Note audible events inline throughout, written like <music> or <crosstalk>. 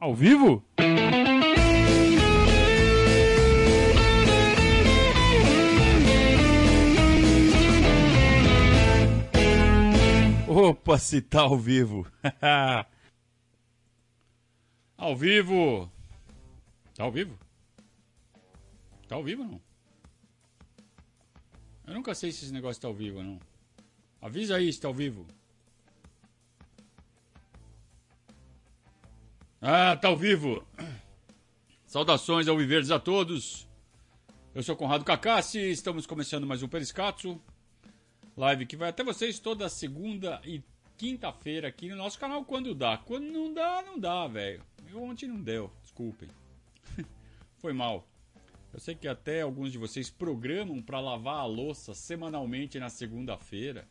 Ao vivo? Opa, se tá ao vivo. <laughs> ao vivo. Tá ao vivo? Tá ao vivo não? Eu nunca sei se esse negócio tá ao vivo não. Avisa aí se tá ao vivo. Ah, tá ao vivo. Saudações ao Viverdes a todos. Eu sou Conrado Cacassi, estamos começando mais um Periscatso. Live que vai até vocês toda segunda e quinta-feira aqui no nosso canal quando dá. Quando não dá, não dá, velho. Ontem não deu, desculpem. <laughs> Foi mal. Eu sei que até alguns de vocês programam para lavar a louça semanalmente na segunda-feira.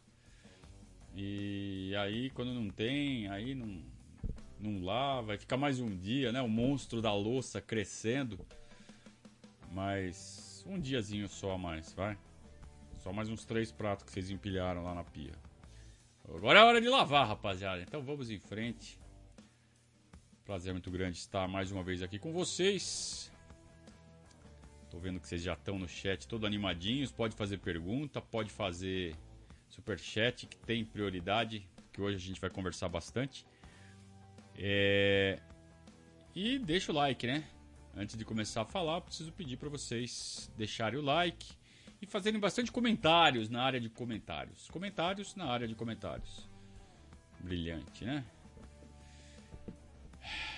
E aí, quando não tem, aí não, não lá, vai ficar mais um dia, né? O monstro da louça crescendo. Mas um diazinho só a mais, vai. Só mais uns três pratos que vocês empilharam lá na pia. Agora é hora de lavar, rapaziada. Então vamos em frente. Prazer muito grande estar mais uma vez aqui com vocês. Tô vendo que vocês já estão no chat todo animadinhos. Pode fazer pergunta, pode fazer super chat que tem prioridade, que hoje a gente vai conversar bastante. É... E deixa o like, né? Antes de começar a falar, preciso pedir para vocês deixarem o like e fazerem bastante comentários na área de comentários. Comentários na área de comentários. Brilhante, né?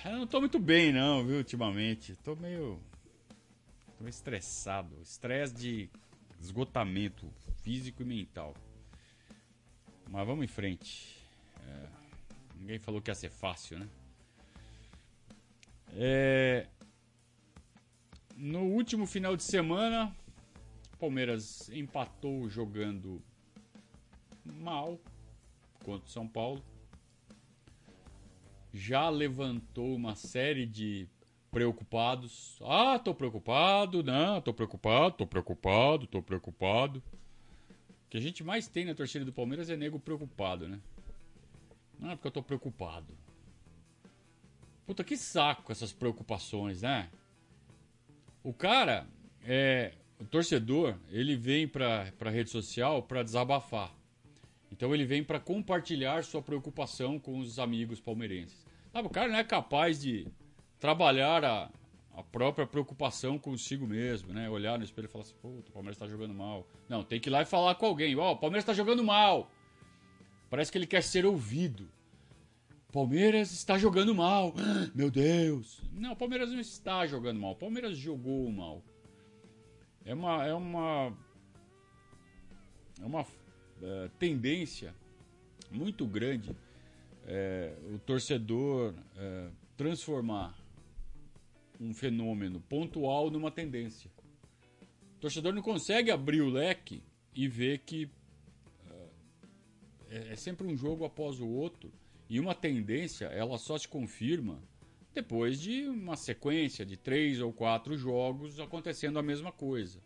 Eu não tô muito bem não, viu, ultimamente. Tô meio tô meio estressado, estresse de esgotamento físico e mental. Mas vamos em frente. É, ninguém falou que ia ser fácil, né? É, no último final de semana, Palmeiras empatou jogando mal contra o São Paulo. Já levantou uma série de preocupados. Ah, tô preocupado, não, tô preocupado, tô preocupado, tô preocupado. O que a gente mais tem na torcida do Palmeiras é nego preocupado, né? Não é porque eu tô preocupado. Puta que saco essas preocupações, né? O cara, é, o torcedor, ele vem pra, pra rede social pra desabafar. Então ele vem para compartilhar sua preocupação com os amigos palmeirenses. Sabe, o cara não é capaz de trabalhar a, a própria preocupação consigo mesmo, né? Olhar no espelho e falar assim, pô, o Palmeiras tá jogando mal. Não, tem que ir lá e falar com alguém. Ó, oh, o Palmeiras tá jogando mal. Parece que ele quer ser ouvido. Palmeiras está jogando mal. Meu Deus. Não, o Palmeiras não está jogando mal. O Palmeiras jogou mal. É uma é uma é uma é, tendência muito grande é, o torcedor é, transformar um fenômeno pontual numa tendência. O torcedor não consegue abrir o leque e ver que é, é sempre um jogo após o outro e uma tendência, ela só se confirma depois de uma sequência de três ou quatro jogos acontecendo a mesma coisa.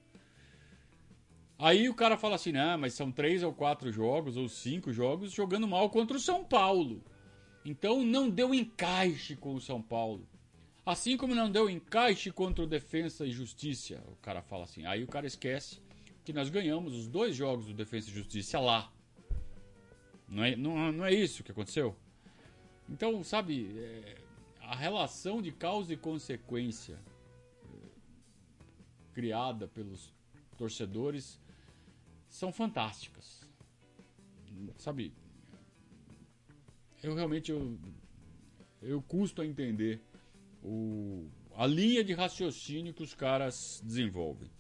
Aí o cara fala assim, né, mas são três ou quatro jogos ou cinco jogos jogando mal contra o São Paulo. Então não deu encaixe com o São Paulo. Assim como não deu encaixe contra o Defensa e Justiça. O cara fala assim. Aí o cara esquece que nós ganhamos os dois jogos do Defensa e Justiça lá. Não é, não, não é isso que aconteceu? Então, sabe, é, a relação de causa e consequência é, criada pelos torcedores são fantásticas. Sabe, eu realmente eu, eu custo a entender o, a linha de raciocínio que os caras desenvolvem.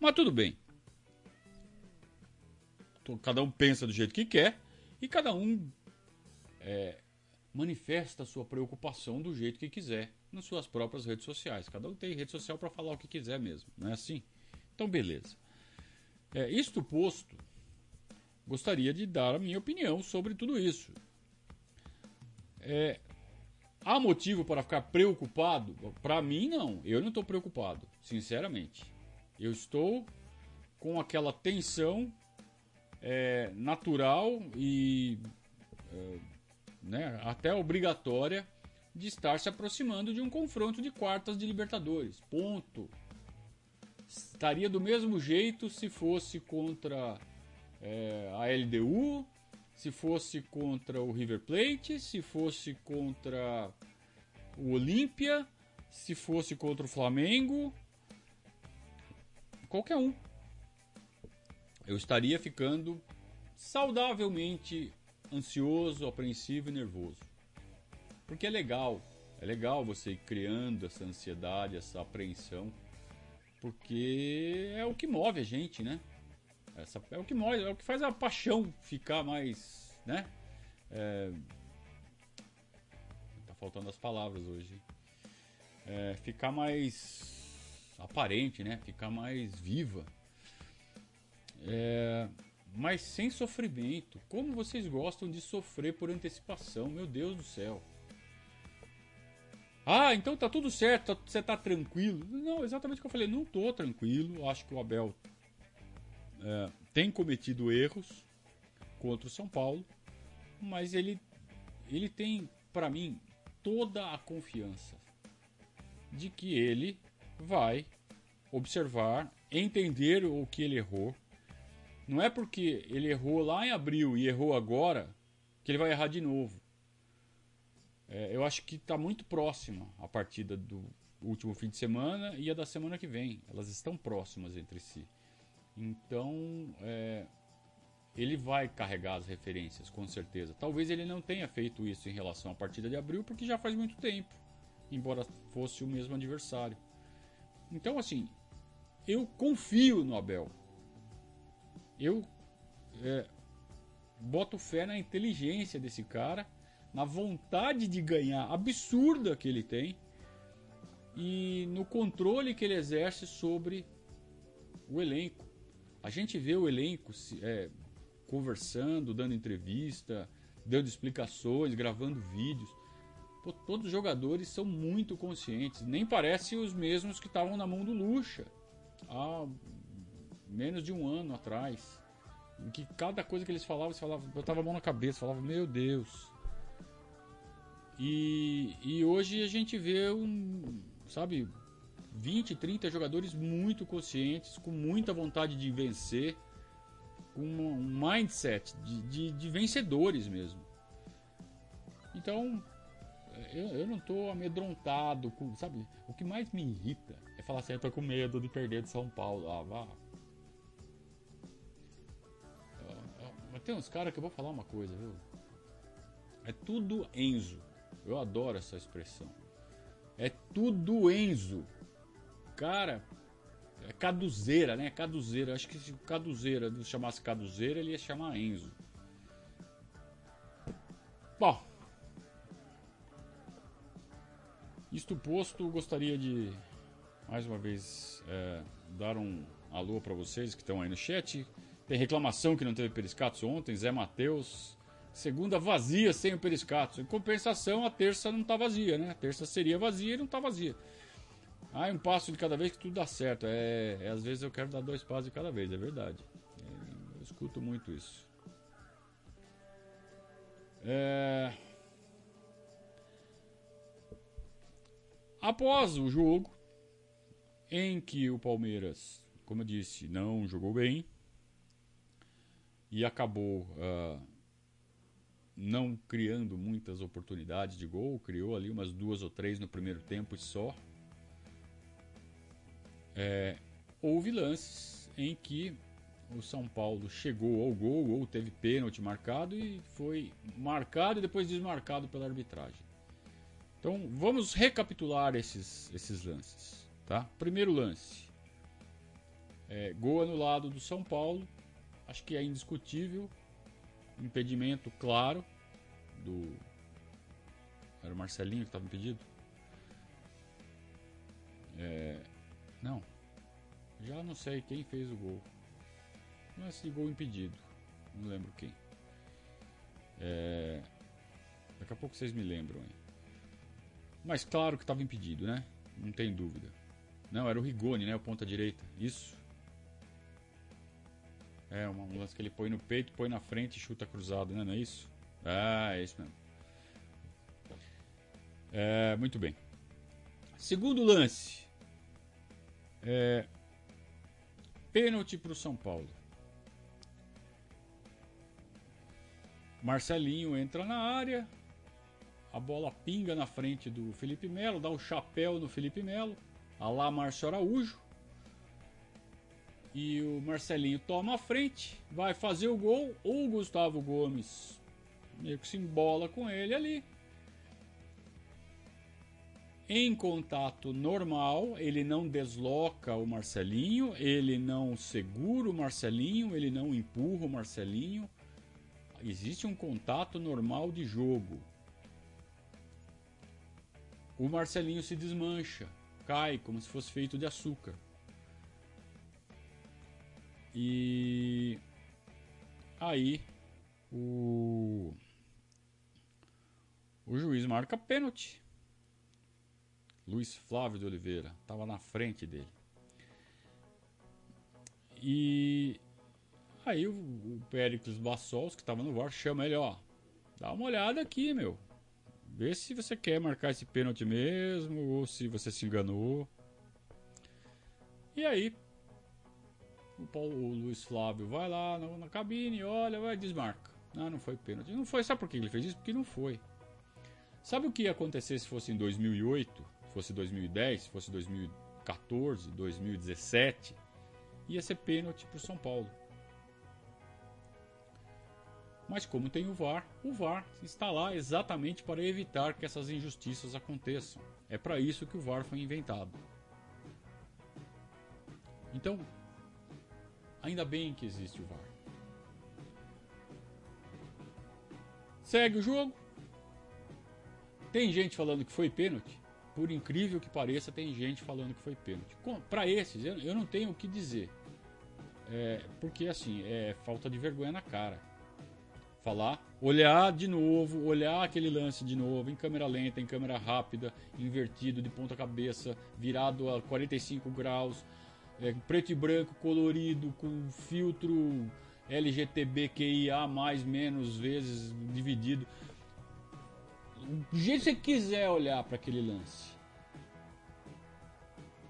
Mas tudo bem. Cada um pensa do jeito que quer e cada um é, manifesta sua preocupação do jeito que quiser nas suas próprias redes sociais. Cada um tem rede social para falar o que quiser mesmo, não é assim? Então, beleza. É, isto posto, gostaria de dar a minha opinião sobre tudo isso. É, há motivo para ficar preocupado? Para mim, não. Eu não estou preocupado, sinceramente. Eu estou com aquela tensão é, natural e é, né, até obrigatória de estar se aproximando de um confronto de quartas de Libertadores. Ponto. Estaria do mesmo jeito se fosse contra é, a LDU, se fosse contra o River Plate, se fosse contra o Olímpia, se fosse contra o Flamengo, qualquer um. Eu estaria ficando saudavelmente ansioso, apreensivo e nervoso. Porque é legal, é legal você ir criando essa ansiedade, essa apreensão, porque é o que move a gente, né? Essa, é o que move, é o que faz a paixão ficar mais, né? É... Tá faltando as palavras hoje. É, ficar mais aparente, né? Ficar mais viva. É, mas sem sofrimento. Como vocês gostam de sofrer por antecipação, meu Deus do céu. Ah, então tá tudo certo, tá, você tá tranquilo. Não, exatamente o que eu falei, não tô tranquilo. Acho que o Abel é, tem cometido erros contra o São Paulo, mas ele, ele tem, para mim, toda a confiança de que ele vai observar, entender o que ele errou não é porque ele errou lá em abril e errou agora que ele vai errar de novo. É, eu acho que está muito próxima a partida do último fim de semana e a da semana que vem. Elas estão próximas entre si. Então, é, ele vai carregar as referências, com certeza. Talvez ele não tenha feito isso em relação à partida de abril, porque já faz muito tempo, embora fosse o mesmo adversário. Então, assim, eu confio no Abel. Eu é, boto fé na inteligência desse cara, na vontade de ganhar absurda que ele tem e no controle que ele exerce sobre o elenco. A gente vê o elenco é, conversando, dando entrevista, dando explicações, gravando vídeos. Pô, todos os jogadores são muito conscientes. Nem parece os mesmos que estavam na mão do Lucha há menos de um ano atrás. Em que cada coisa que eles falavam, você falava, eu tava a mão na cabeça, falava, meu Deus. E, e hoje a gente vê um, sabe, 20, 30 jogadores muito conscientes, com muita vontade de vencer, com um mindset de, de, de vencedores mesmo. Então, eu, eu não tô amedrontado, com, sabe? O que mais me irrita é falar assim, eu tô com medo de perder de São Paulo. Ah, vá, tem uns caras que eu vou falar uma coisa, viu? É tudo Enzo. Eu adoro essa expressão. É tudo Enzo. Cara, é caduzeira, né? Caduzeira. Acho que se caduzeira chamasse caduzeira, ele ia chamar Enzo. Bom. Isto posto, gostaria de mais uma vez é, dar um alô para vocês que estão aí no chat. Tem reclamação que não teve Periscatos ontem, Zé Matheus. Segunda vazia sem o Periscatos. Em compensação, a terça não está vazia, né? A terça seria vazia e não está vazia. Ah, um passo de cada vez que tudo dá certo. É, é, às vezes eu quero dar dois passos de cada vez, é verdade. É, eu escuto muito isso. É... Após o jogo, em que o Palmeiras, como eu disse, não jogou bem, e acabou uh, não criando muitas oportunidades de gol, criou ali umas duas ou três no primeiro tempo e só. É, houve lances em que o São Paulo chegou ao gol ou teve pênalti marcado e foi marcado e depois desmarcado pela arbitragem. Então vamos recapitular esses, esses lances. Tá? Primeiro lance: é, gol anulado do São Paulo acho que é indiscutível. Impedimento claro do. Era o Marcelinho que estava impedido? É... Não. Já não sei quem fez o gol. Lance de gol impedido. Não lembro quem. É... Daqui a pouco vocês me lembram aí. Mas claro que estava impedido, né? Não tem dúvida. Não, era o Rigoni, né? O ponta direita. Isso. É, um lance que ele põe no peito, põe na frente e chuta cruzado, né? Não é isso? Ah, é isso mesmo. É, muito bem. Segundo lance. É, pênalti para o São Paulo. Marcelinho entra na área. A bola pinga na frente do Felipe Melo, dá o chapéu no Felipe Melo, a lá Márcio Araújo. E o Marcelinho toma a frente, vai fazer o gol. O Gustavo Gomes meio que se embola com ele ali. Em contato normal, ele não desloca o Marcelinho, ele não segura o Marcelinho, ele não empurra o Marcelinho. Existe um contato normal de jogo. O Marcelinho se desmancha, cai como se fosse feito de açúcar. E aí o o juiz marca pênalti. Luiz Flávio de Oliveira estava na frente dele. E aí o, o Péricles Bassols, que estava no VAR, chama ele, ó, dá uma olhada aqui, meu. Vê se você quer marcar esse pênalti mesmo ou se você se enganou. E aí o, Paulo, o Luiz Flávio vai lá na, na cabine, olha, vai desmarca. Não, não foi pênalti. Não foi. Sabe por que ele fez isso? Porque não foi. Sabe o que ia acontecer se fosse em 2008, fosse 2010, fosse 2014, 2017? Ia ser pênalti para o São Paulo. Mas como tem o VAR, o VAR está lá exatamente para evitar que essas injustiças aconteçam. É para isso que o VAR foi inventado. Então, ainda bem que existe o VAR. Segue o jogo. Tem gente falando que foi pênalti. Por incrível que pareça, tem gente falando que foi pênalti. Para esses, eu, eu, não tenho o que dizer. É, porque assim, é falta de vergonha na cara. Falar, olhar de novo, olhar aquele lance de novo, em câmera lenta, em câmera rápida, invertido de ponta cabeça, virado a 45 graus, é, preto e branco, colorido, com filtro LGTBQIA mais menos vezes dividido. Do jeito que você quiser olhar para aquele lance.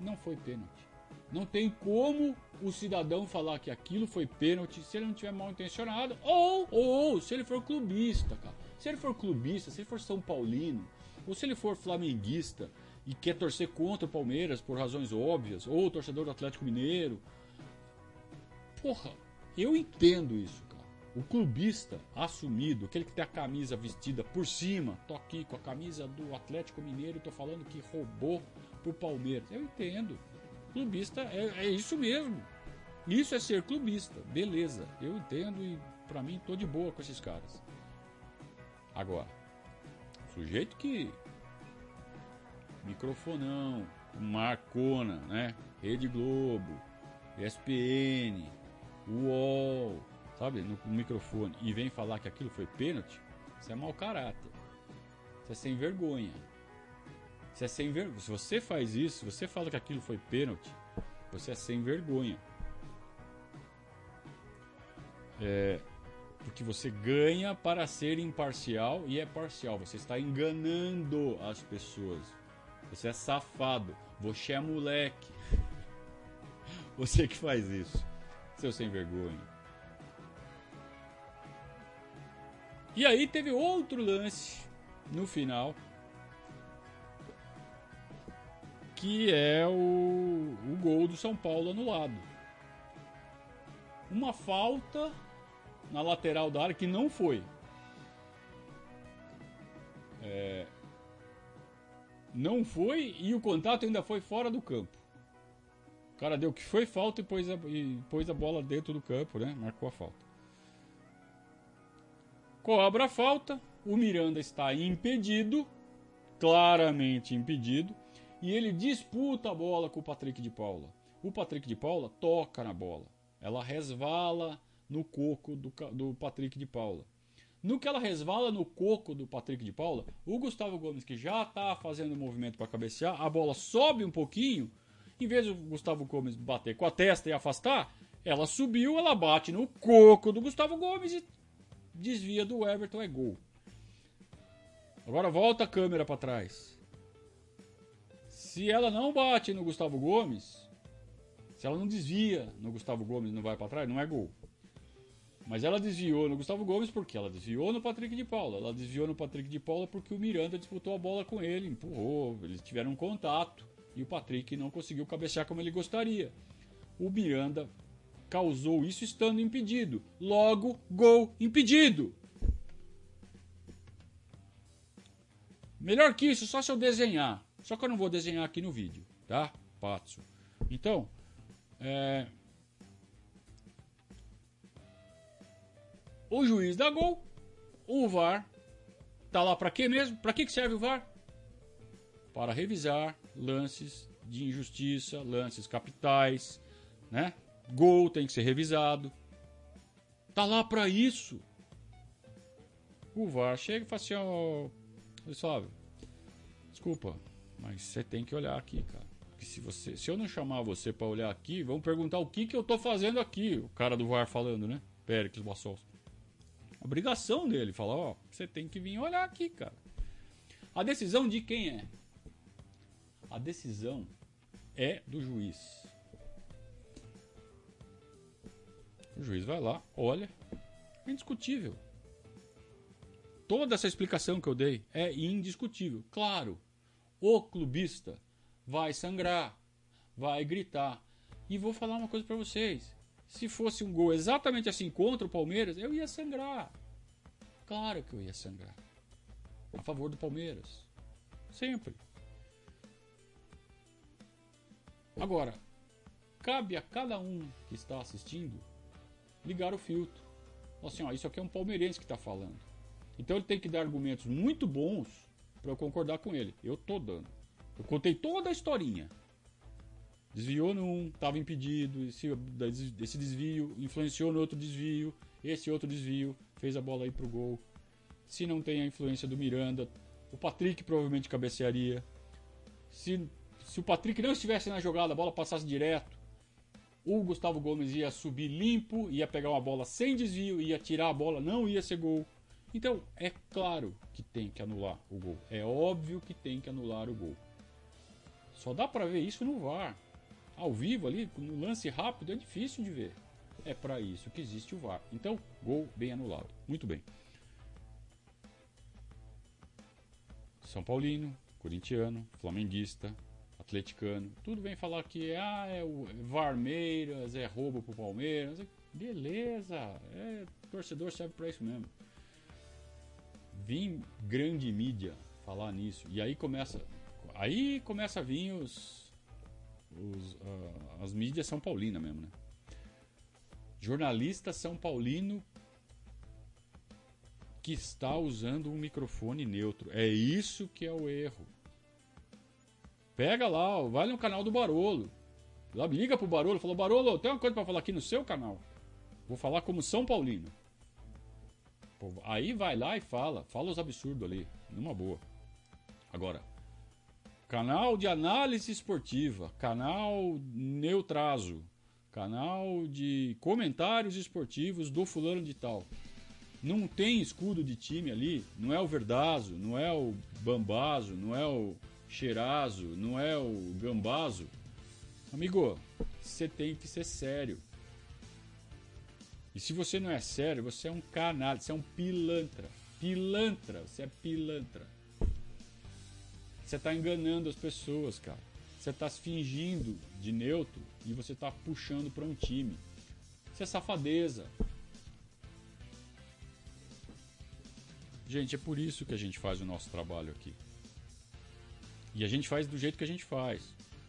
Não foi pênalti. Não tem como o cidadão falar que aquilo foi pênalti se ele não tiver mal intencionado ou, ou se ele for clubista, cara. Se ele for clubista, se ele for São Paulino, ou se ele for flamenguista e quer torcer contra o Palmeiras por razões óbvias, ou torcedor do Atlético Mineiro. Porra, eu entendo isso, cara. O clubista assumido, aquele que tem a camisa vestida por cima, tô aqui com a camisa do Atlético Mineiro tô falando que roubou pro Palmeiras. Eu entendo. Clubista é, é isso mesmo. Isso é ser clubista. Beleza, eu entendo e para mim tô de boa com esses caras. Agora, sujeito que microfonão, Marcona, né? Rede Globo, ESPN, UOL, sabe, no, microfone, e vem falar que aquilo foi pênalti, isso é mau caráter. Isso é sem vergonha. Isso é sem vergonha. Se você faz isso, se você fala que aquilo foi pênalti, você é sem vergonha. É, porque você ganha para ser imparcial e é parcial. Você está enganando as pessoas. Você é safado. Você é moleque. <laughs> Você que faz isso seu sem vergonha. E aí teve outro lance no final. Que é o, o gol do São Paulo anulado. Uma falta na lateral da área que não foi. É, não foi e o contato ainda foi fora do campo cara deu que foi falta e pôs, a, e pôs a bola dentro do campo, né? Marcou a falta. Cobra a falta. O Miranda está impedido, claramente impedido, e ele disputa a bola com o Patrick de Paula. O Patrick de Paula toca na bola. Ela resvala no coco do, do Patrick de Paula. No que ela resvala no coco do Patrick de Paula, o Gustavo Gomes, que já está fazendo o movimento para cabecear, a bola sobe um pouquinho em vez do Gustavo Gomes bater com a testa e afastar, ela subiu, ela bate no coco do Gustavo Gomes e desvia do Everton, é gol. Agora volta a câmera para trás. Se ela não bate no Gustavo Gomes, se ela não desvia no Gustavo Gomes e não vai para trás, não é gol. Mas ela desviou no Gustavo Gomes porque ela desviou no Patrick de Paula. Ela desviou no Patrick de Paula porque o Miranda disputou a bola com ele, empurrou, eles tiveram um contato e o Patrick não conseguiu cabecear como ele gostaria. O Miranda causou isso estando impedido. Logo, gol impedido. Melhor que isso, só se eu desenhar. Só que eu não vou desenhar aqui no vídeo, tá? Patso. Então, é... o juiz dá gol, o VAR tá lá para quê mesmo? Para que serve o VAR? Para revisar lances de injustiça, lances capitais, né? Gol tem que ser revisado. Tá lá para isso. O VAR chega e fala assim, ó, pessoal, desculpa, mas você tem que olhar aqui, cara. Porque se, você, se eu não chamar você para olhar aqui, vão perguntar o que, que eu tô fazendo aqui. O cara do VAR falando, né? Péricles Bassols. Obrigação dele falar, ó, você tem que vir olhar aqui, cara. A decisão de quem é? A decisão é do juiz. O juiz vai lá, olha, é indiscutível. Toda essa explicação que eu dei é indiscutível. Claro, o clubista vai sangrar, vai gritar. E vou falar uma coisa para vocês. Se fosse um gol exatamente assim contra o Palmeiras, eu ia sangrar. Claro que eu ia sangrar. A favor do Palmeiras. Sempre. Agora, cabe a cada um que está assistindo ligar o filtro. Assim, ó, isso aqui é um palmeirense que está falando. Então ele tem que dar argumentos muito bons para eu concordar com ele. Eu tô dando. Eu contei toda a historinha. Desviou num, estava impedido, esse, esse desvio influenciou no outro desvio, esse outro desvio fez a bola ir pro gol. Se não tem a influência do Miranda, o Patrick provavelmente cabecearia. Se, se o Patrick não estivesse na jogada, a bola passasse direto, o Gustavo Gomes ia subir limpo, ia pegar uma bola sem desvio, ia tirar a bola, não ia ser gol. Então, é claro que tem que anular o gol. É óbvio que tem que anular o gol. Só dá para ver isso no VAR. Ao vivo ali, no lance rápido, é difícil de ver. É para isso que existe o VAR. Então, gol bem anulado. Muito bem. São Paulino, corintiano, flamenguista, atleticano, tudo vem falar que ah, é o Varmeiras, é roubo pro Palmeiras. Beleza, é, torcedor serve para isso mesmo vir grande mídia falar nisso. E aí começa. Aí começa a vir os. Os uh, as mídias São Paulina mesmo, né? Jornalista São Paulino que está usando um microfone neutro. É isso que é o erro. Pega lá, vai no canal do Barolo. Lá, liga pro Barolo, falou: Barolo, tem uma coisa para falar aqui no seu canal. Vou falar como São Paulino. Pô, aí vai lá e fala, fala os absurdos ali, numa boa. Agora, canal de análise esportiva, canal Neutraso, canal de comentários esportivos do fulano de tal. Não tem escudo de time ali, não é o Verdazo, não é o Bambazo, não é o Cheirazo, não é o Gambazo. Amigo, você tem que ser sério. E se você não é sério, você é um canalha, você é um pilantra. Pilantra, você é pilantra. Você está enganando as pessoas, cara. Você está se fingindo de neutro e você está puxando para um time. Isso é safadeza. Gente, é por isso que a gente faz o nosso trabalho aqui. E a gente faz do jeito que a gente faz.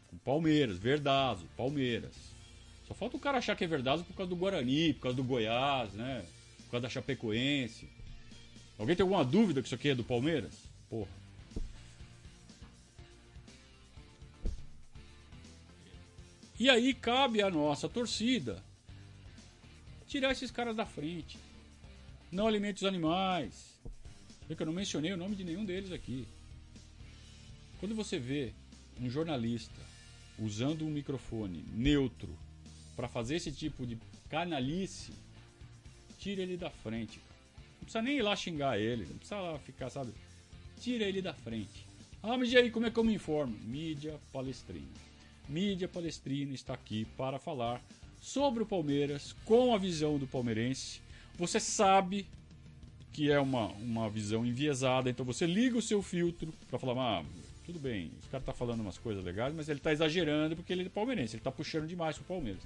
Com Palmeiras, Verdazo, Palmeiras. Só falta o cara achar que é verdade por causa do Guarani, por causa do Goiás, né? Por causa da Chapecoense. Alguém tem alguma dúvida que isso aqui é do Palmeiras? Porra. E aí cabe a nossa torcida tirar esses caras da frente. Não alimente os animais. Porque eu não mencionei o nome de nenhum deles aqui. Quando você vê um jornalista usando um microfone neutro para fazer esse tipo de canalice, tira ele da frente. Não precisa nem ir lá xingar ele, não precisa lá ficar, sabe? tira ele da frente. Ah, mas e aí, como é que eu me informo? Mídia Palestrina. Mídia Palestrina está aqui para falar sobre o Palmeiras com a visão do palmeirense. Você sabe que é uma, uma visão enviesada, então você liga o seu filtro para falar, ah, tudo bem, esse cara tá falando umas coisas legais, mas ele tá exagerando porque ele é palmeirense, ele tá puxando demais pro Palmeiras.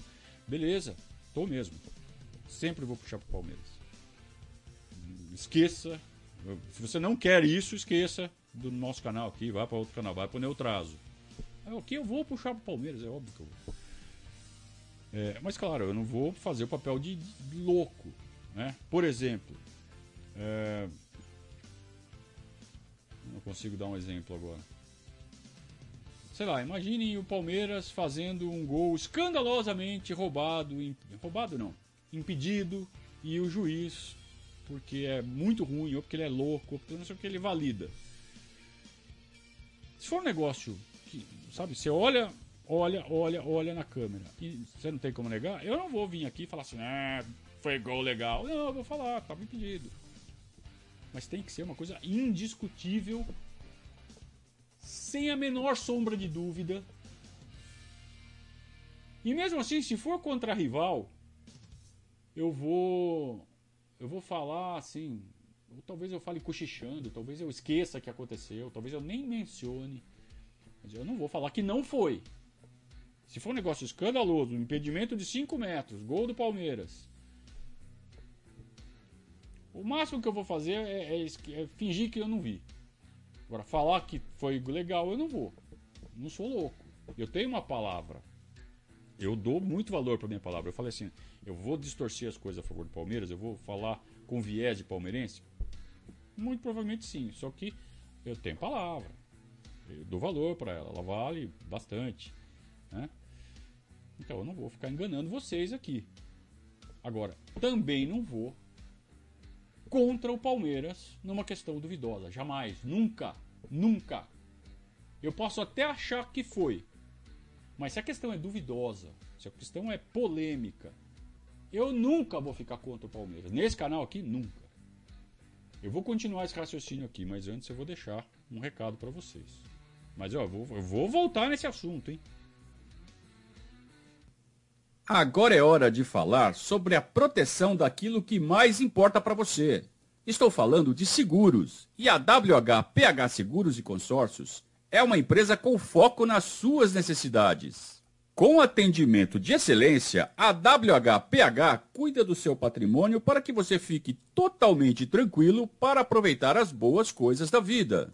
Beleza, tô mesmo. Sempre vou puxar pro Palmeiras. Esqueça. Se você não quer isso, esqueça do nosso canal aqui, vai para outro canal, vai pro Neutraso. Aqui eu vou puxar pro Palmeiras, é óbvio que eu vou. É, mas claro, eu não vou fazer o papel de, louco. Né? Por exemplo, é... não consigo dar um exemplo agora sei lá, imaginem o Palmeiras fazendo um gol escandalosamente roubado, roubado não, impedido, e o juiz, porque é muito ruim, ou porque ele é louco, ou porque não sei o que ele valida. Se for um negócio que, sabe, você olha, olha, olha, olha na câmera, e você não tem como negar, eu não vou vir aqui e falar assim, ah, foi gol legal. Não, eu vou falar, estava impedido. Mas tem que ser uma coisa indiscutível sem a menor sombra de dúvida. E mesmo assim, se for contra rival, eu vou eu vou falar assim, ou talvez eu fale cochichando, talvez eu esqueça que aconteceu, talvez eu nem mencione. Eu não vou falar que não foi. Se for um negócio escandaloso, um impedimento de 5 metros, gol do Palmeiras. O máximo que eu vou fazer é, é, é fingir que eu não vi. Agora, falar que foi legal, eu não vou. Não sou louco. Eu tenho uma palavra. Eu dou muito valor para minha palavra. Eu falei assim: eu vou distorcer as coisas a favor do Palmeiras, eu vou falar com viés de palmeirense? Muito provavelmente sim. Só que eu tenho palavra. Eu dou valor para ela. Ela vale bastante. Né? Então eu não vou ficar enganando vocês aqui. Agora, também não vou contra o Palmeiras numa questão duvidosa. Jamais, nunca, nunca. Eu posso até achar que foi, mas se a questão é duvidosa, se a questão é polêmica, eu nunca vou ficar contra o Palmeiras. Nesse canal aqui, nunca. Eu vou continuar esse raciocínio aqui, mas antes eu vou deixar um recado para vocês. Mas ó, eu vou, eu vou voltar nesse assunto, hein? Agora é hora de falar sobre a proteção daquilo que mais importa para você. Estou falando de seguros. E a WHPH Seguros e Consórcios é uma empresa com foco nas suas necessidades. Com atendimento de excelência, a WHPH cuida do seu patrimônio para que você fique totalmente tranquilo para aproveitar as boas coisas da vida.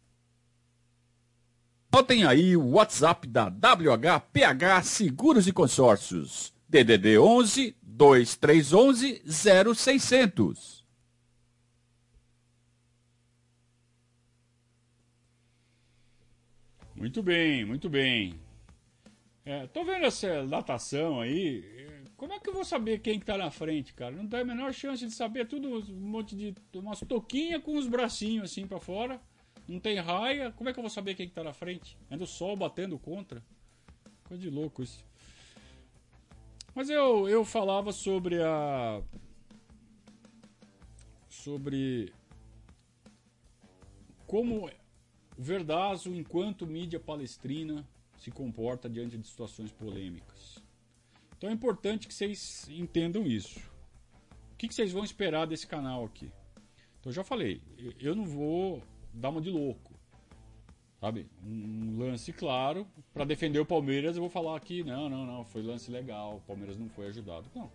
Notem aí o WhatsApp da WHPH Seguros e Consórcios. DDD 11 2311 0600. Muito bem, muito bem. É, tô vendo essa datação aí. Como é que eu vou saber quem que tá na frente, cara? Não tem a menor chance de saber tudo, um monte de umas toquinhas com os bracinhos assim para fora. Não tem raia, como é que eu vou saber quem que tá na frente? Ainda o sol batendo contra. Coisa de louco isso. Mas eu, eu falava sobre a. Sobre. Como o Verdazo, enquanto mídia palestrina, se comporta diante de situações polêmicas. Então é importante que vocês entendam isso. O que, que vocês vão esperar desse canal aqui? Então eu já falei, eu não vou dá uma de louco. Sabe? Um lance claro. para defender o Palmeiras, eu vou falar aqui: não, não, não, foi lance legal, o Palmeiras não foi ajudado. Não.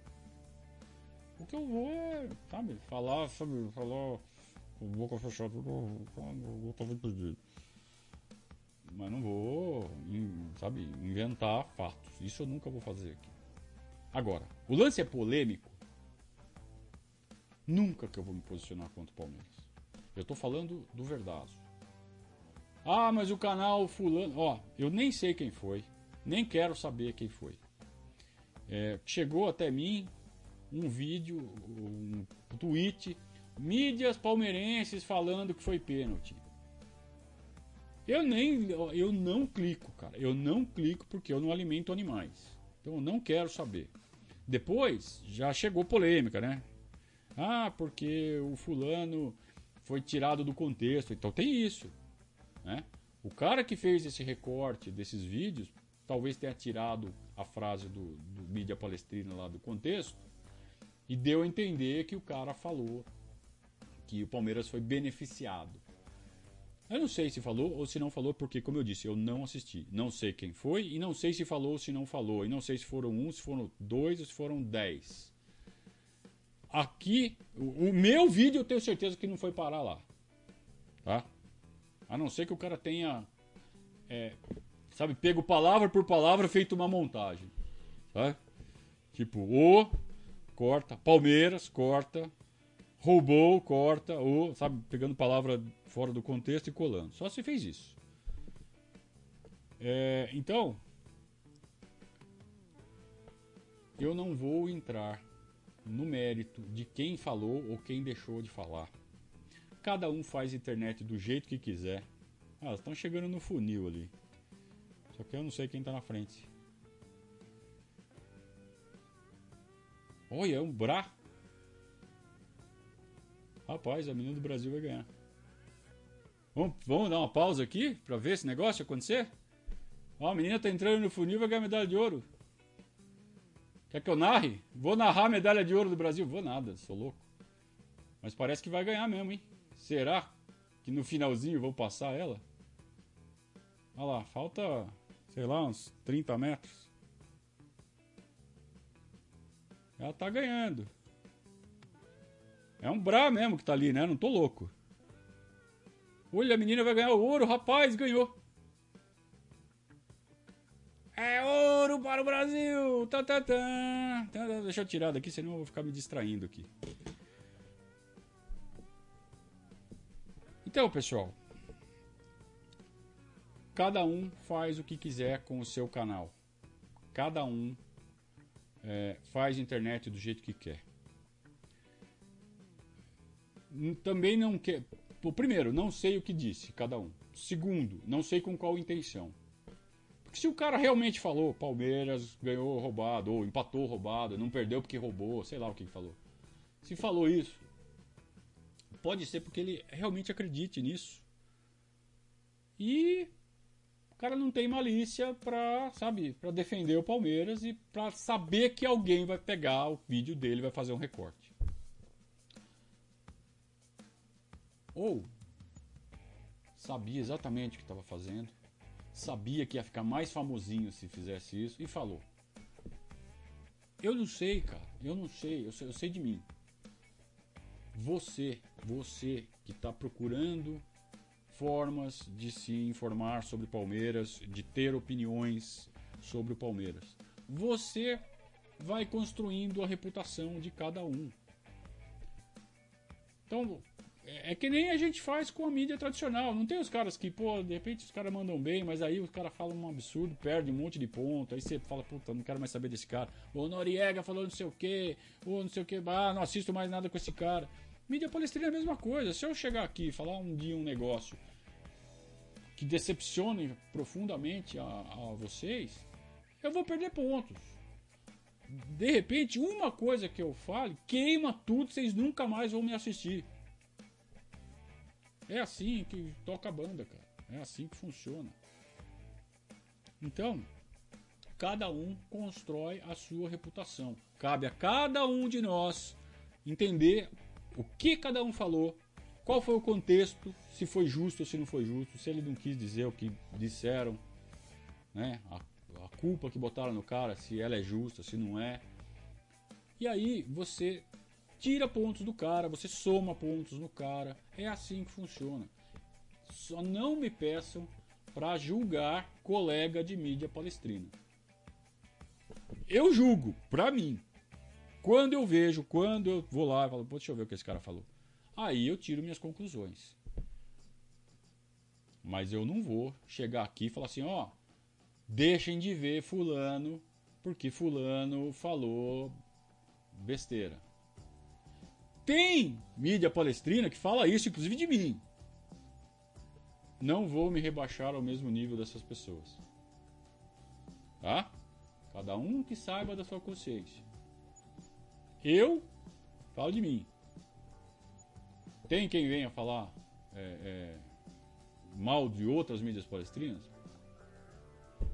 O que eu vou é, sabe, falar, sabe, falar com boca fechada, eu tava impedido. Mas não vou, sabe, inventar fatos. Isso eu nunca vou fazer aqui. Agora, o lance é polêmico. Nunca que eu vou me posicionar contra o Palmeiras. Eu estou falando do Verdazo. Ah, mas o canal fulano. Ó, eu nem sei quem foi. Nem quero saber quem foi. É, chegou até mim um vídeo, um tweet, mídias palmeirenses falando que foi pênalti. Eu nem, eu não clico, cara. Eu não clico porque eu não alimento animais. Então eu não quero saber. Depois já chegou polêmica, né? Ah, porque o fulano foi tirado do contexto. Então tem isso. Né? O cara que fez esse recorte desses vídeos talvez tenha tirado a frase do, do mídia palestrina lá do contexto e deu a entender que o cara falou que o Palmeiras foi beneficiado. Eu não sei se falou ou se não falou, porque, como eu disse, eu não assisti. Não sei quem foi e não sei se falou ou se não falou. E não sei se foram um, se foram dois ou se foram dez. Aqui, o, o meu vídeo eu tenho certeza que não foi parar lá. Tá? A não ser que o cara tenha, é, sabe, pego palavra por palavra, feito uma montagem. Tá? Tipo, o, corta, Palmeiras, corta, roubou, corta, ou, sabe, pegando palavra fora do contexto e colando. Só se fez isso. É, então, eu não vou entrar no mérito de quem falou ou quem deixou de falar. Cada um faz internet do jeito que quiser. Ah, estão chegando no funil ali. Só que eu não sei quem está na frente. Olha, é um Bra. Rapaz, a menina do Brasil vai ganhar. Vamos, vamos dar uma pausa aqui para ver esse negócio acontecer? Ó, a menina tá entrando no funil vai ganhar medalha de ouro. Quer que eu narre? Vou narrar a medalha de ouro do Brasil? Vou nada, sou louco. Mas parece que vai ganhar mesmo, hein? Será que no finalzinho vou passar ela? Olha lá, falta, sei lá, uns 30 metros. Ela tá ganhando. É um bra mesmo que tá ali, né? Não tô louco. Olha, a menina vai ganhar o ouro, rapaz, ganhou. É ouro para o Brasil! Tá, tá, tá. Deixa eu tirar daqui, senão eu vou ficar me distraindo aqui. Então, pessoal, cada um faz o que quiser com o seu canal. Cada um é, faz internet do jeito que quer. Também não quer. Primeiro, não sei o que disse cada um. Segundo, não sei com qual intenção. Se o cara realmente falou, Palmeiras ganhou roubado, ou empatou roubado, não perdeu porque roubou, sei lá o que ele falou. Se falou isso, pode ser porque ele realmente acredite nisso. E o cara não tem malícia pra, sabe, pra defender o Palmeiras e pra saber que alguém vai pegar o vídeo dele e vai fazer um recorte. Ou sabia exatamente o que estava fazendo, sabia que ia ficar mais famosinho se fizesse isso e falou. Eu não sei, cara, eu não sei, eu sei, eu sei de mim. Você, você que está procurando formas de se informar sobre Palmeiras, de ter opiniões sobre o Palmeiras. Você vai construindo a reputação de cada um. Então, é, é que nem a gente faz com a mídia tradicional. Não tem os caras que, pô, de repente os caras mandam bem, mas aí os caras falam um absurdo, perde um monte de ponto. Aí você fala, puta, não quero mais saber desse cara. O Noriega falou não sei o que, ou não sei o que, ah, não assisto mais nada com esse cara. Mídia palestrina é a mesma coisa. Se eu chegar aqui e falar um dia um negócio que decepcione profundamente a, a vocês, eu vou perder pontos. De repente, uma coisa que eu fale queima tudo, vocês nunca mais vão me assistir. É assim que toca a banda, cara. É assim que funciona. Então, cada um constrói a sua reputação. Cabe a cada um de nós entender o que cada um falou, qual foi o contexto, se foi justo ou se não foi justo, se ele não quis dizer o que disseram, né? A, a culpa que botaram no cara, se ela é justa, se não é. E aí você tira pontos do cara, você soma pontos no cara. É assim que funciona. Só não me peçam para julgar colega de mídia palestrina. Eu julgo, pra mim. Quando eu vejo, quando eu vou lá e falo, deixa eu ver o que esse cara falou. Aí eu tiro minhas conclusões. Mas eu não vou chegar aqui e falar assim, ó, deixem de ver fulano porque fulano falou besteira. Tem mídia palestrina que fala isso, inclusive de mim. Não vou me rebaixar ao mesmo nível dessas pessoas. Tá? Cada um que saiba da sua consciência. Eu falo de mim. Tem quem venha falar é, é, mal de outras mídias palestrinas?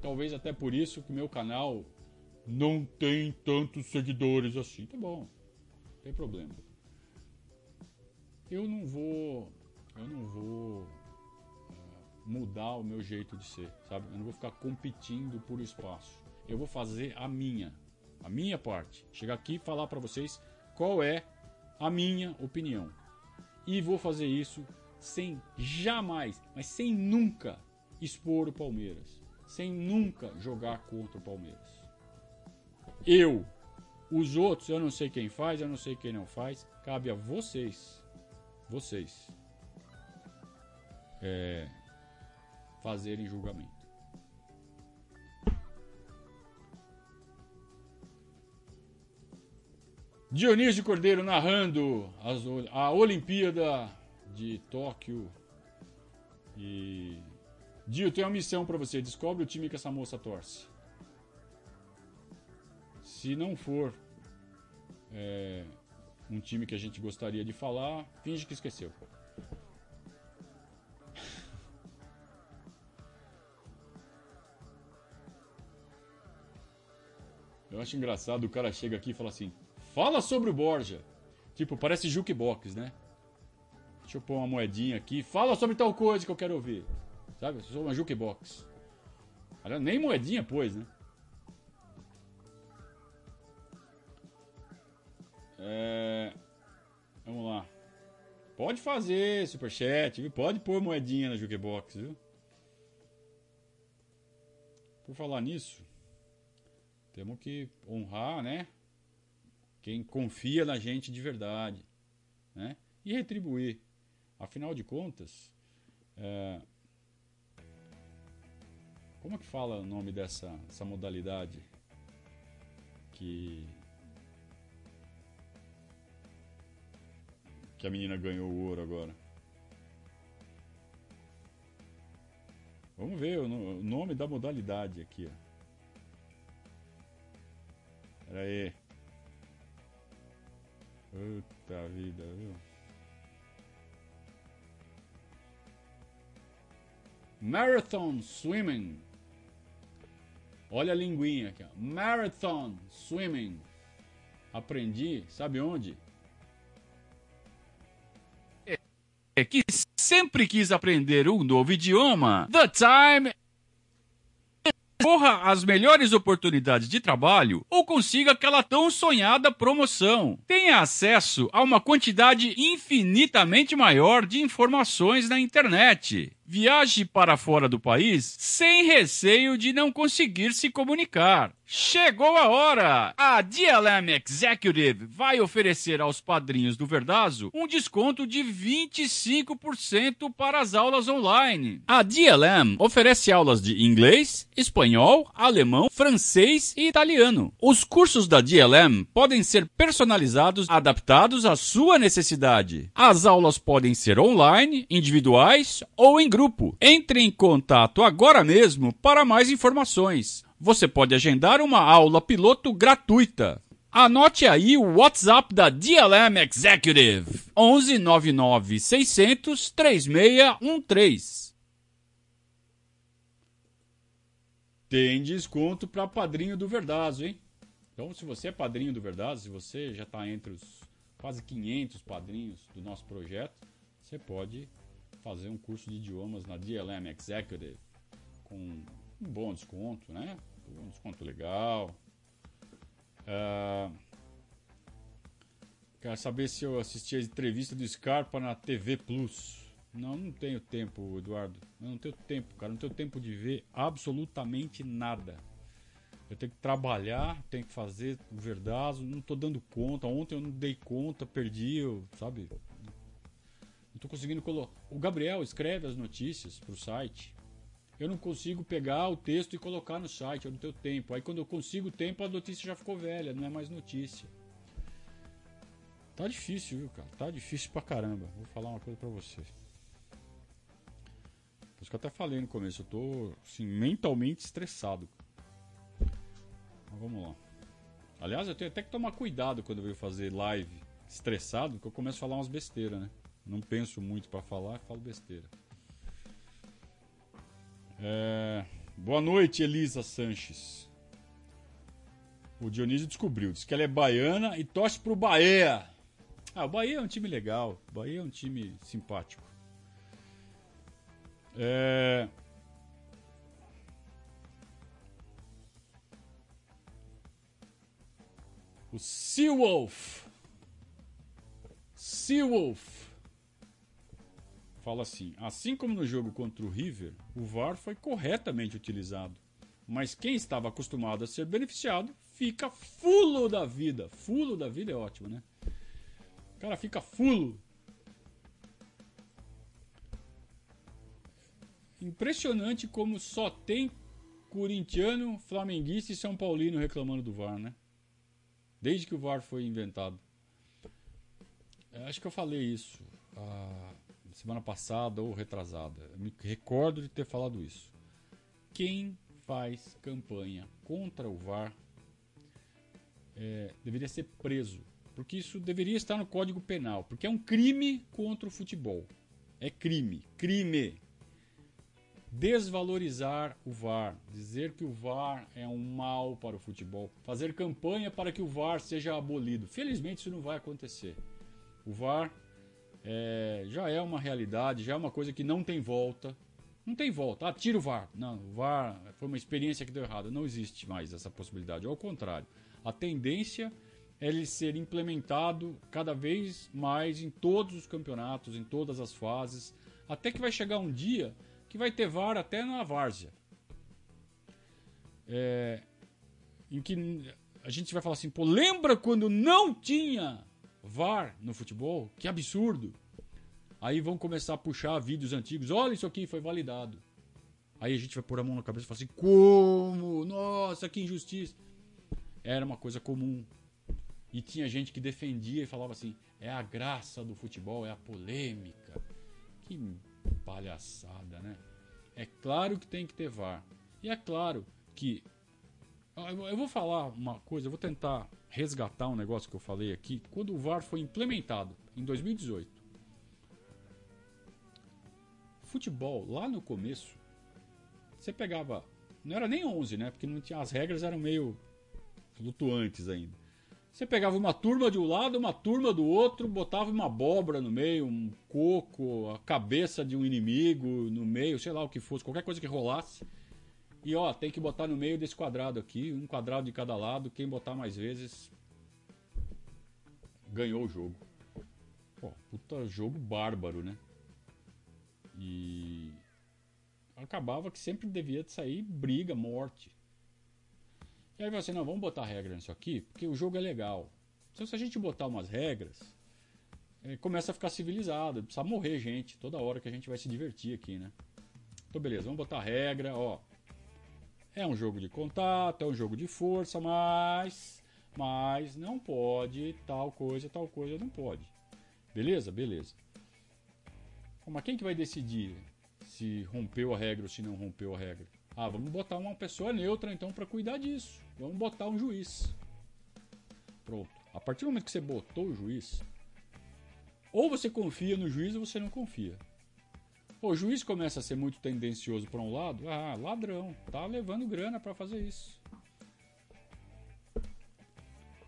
Talvez até por isso que meu canal não tem tantos seguidores assim. Tá bom, não tem problema. Eu não vou, eu não vou uh, mudar o meu jeito de ser, sabe? Eu não vou ficar competindo por espaço. Eu vou fazer a minha, a minha parte. Chegar aqui e falar para vocês qual é a minha opinião. E vou fazer isso sem jamais, mas sem nunca expor o Palmeiras, sem nunca jogar contra o Palmeiras. Eu, os outros, eu não sei quem faz, eu não sei quem não faz, cabe a vocês, vocês, é, fazerem julgamento. Dionísio Cordeiro narrando as, a Olimpíada de Tóquio. E. Dio, tem uma missão para você. Descobre o time que essa moça torce. Se não for é, um time que a gente gostaria de falar, finge que esqueceu. Eu acho engraçado, o cara chega aqui e fala assim: Fala sobre o Borja. Tipo, parece jukebox, né? Deixa eu pôr uma moedinha aqui. Fala sobre tal coisa que eu quero ouvir. Sabe? Eu sou uma jukebox. Nem moedinha pôs, né? É... Vamos lá. Pode fazer superchat, viu? Pode pôr moedinha na jukebox, viu? Por falar nisso, temos que honrar, né? quem confia na gente de verdade, né? E retribuir. Afinal de contas, é... como é que fala o nome dessa essa modalidade que que a menina ganhou o ouro agora? Vamos ver o nome da modalidade aqui, ó. Pera aí. Puta vida, viu? Marathon Swimming. Olha a linguinha aqui, ó. Marathon Swimming. Aprendi, sabe onde? Que sempre quis aprender um novo idioma. The time corra as melhores oportunidades de trabalho ou consiga aquela tão sonhada promoção. Tenha acesso a uma quantidade infinitamente maior de informações na internet. Viaje para fora do país sem receio de não conseguir se comunicar. Chegou a hora! A DLM Executive vai oferecer aos padrinhos do Verdazo um desconto de 25% para as aulas online. A DLM oferece aulas de inglês, espanhol, alemão, francês e italiano. Os cursos da DLM podem ser personalizados, adaptados à sua necessidade. As aulas podem ser online, individuais ou em grupo. Entre em contato agora mesmo para mais informações você pode agendar uma aula piloto gratuita. Anote aí o WhatsApp da DLM Executive: 11 99 600 3613. Tem desconto para padrinho do Verdazo, hein? Então, se você é padrinho do Verdazo, se você já está entre os quase 500 padrinhos do nosso projeto, você pode fazer um curso de idiomas na DLM Executive com um bom desconto, né? Um desconto legal. Uh, quero saber se eu assisti a entrevista do Scarpa na TV Plus. Não, não tenho tempo, Eduardo. Eu não tenho tempo, cara. Não tenho tempo de ver absolutamente nada. Eu tenho que trabalhar, tenho que fazer o verdazo, não tô dando conta. Ontem eu não dei conta, perdi, eu, sabe? tô conseguindo colocar. O Gabriel escreve as notícias pro site. Eu não consigo pegar o texto e colocar no site, eu não tenho tempo. Aí quando eu consigo tempo, a notícia já ficou velha, não é mais notícia. Tá difícil, viu, cara? Tá difícil pra caramba. Vou falar uma coisa pra você. Por isso que eu até falei no começo, eu tô assim, mentalmente estressado. Mas vamos lá. Aliás, eu tenho até que tomar cuidado quando eu venho fazer live estressado, porque eu começo a falar umas besteiras, né? Não penso muito para falar, falo besteira. É... Boa noite, Elisa Sanches. O Dionísio descobriu, diz que ela é baiana e torce pro Bahia. Ah, o Bahia é um time legal, o Bahia é um time simpático. É... O Seawolf. Seawolf. Fala assim: assim como no jogo contra o River, o VAR foi corretamente utilizado. Mas quem estava acostumado a ser beneficiado fica fulo da vida. Fulo da vida é ótimo, né? O cara fica fulo. Impressionante como só tem corintiano, flamenguista e São Paulino reclamando do VAR, né? Desde que o VAR foi inventado. É, acho que eu falei isso a semana passada ou retrasada. Eu me recordo de ter falado isso. Quem faz campanha contra o VAR é, deveria ser preso. Porque isso deveria estar no Código Penal. Porque é um crime contra o futebol. É crime. Crime desvalorizar o VAR, dizer que o VAR é um mal para o futebol, fazer campanha para que o VAR seja abolido. Felizmente isso não vai acontecer. O VAR é, já é uma realidade, já é uma coisa que não tem volta. Não tem volta. Ah, tira o VAR. Não, o VAR foi uma experiência que deu errado. Não existe mais essa possibilidade. Ao contrário, a tendência é ele ser implementado cada vez mais em todos os campeonatos, em todas as fases, até que vai chegar um dia que vai ter VAR até na várzea. É, em que a gente vai falar assim, pô, lembra quando não tinha VAR no futebol? Que absurdo! Aí vão começar a puxar vídeos antigos, olha isso aqui, foi validado. Aí a gente vai pôr a mão na cabeça e falar assim, como? Nossa, que injustiça! Era uma coisa comum. E tinha gente que defendia e falava assim, é a graça do futebol, é a polêmica. Que palhaçada, né? É claro que tem que ter VAR. E é claro que. Eu vou falar uma coisa, eu vou tentar resgatar um negócio que eu falei aqui. Quando o VAR foi implementado, em 2018. Futebol, lá no começo, você pegava. Não era nem 11, né? Porque não tinha, as regras eram meio flutuantes ainda. Você pegava uma turma de um lado, uma turma do outro, botava uma abóbora no meio, um coco, a cabeça de um inimigo no meio, sei lá o que fosse, qualquer coisa que rolasse. E ó, tem que botar no meio desse quadrado aqui, um quadrado de cada lado, quem botar mais vezes ganhou o jogo. Pô, puta jogo bárbaro, né? E acabava que sempre devia sair briga, morte. E aí você, não, vamos botar regra nisso aqui, porque o jogo é legal. Então se a gente botar umas regras, é, começa a ficar civilizado, precisa morrer gente toda hora que a gente vai se divertir aqui, né? Então beleza, vamos botar regra, ó. É um jogo de contato, é um jogo de força, mas mas não pode tal coisa, tal coisa não pode. Beleza? Beleza. Mas quem que vai decidir se rompeu a regra ou se não rompeu a regra? Ah, vamos botar uma pessoa neutra então para cuidar disso. Vamos botar um juiz. Pronto. A partir do momento que você botou o juiz, ou você confia no juiz ou você não confia. O juiz começa a ser muito tendencioso para um lado, ah, ladrão, tá levando grana para fazer isso.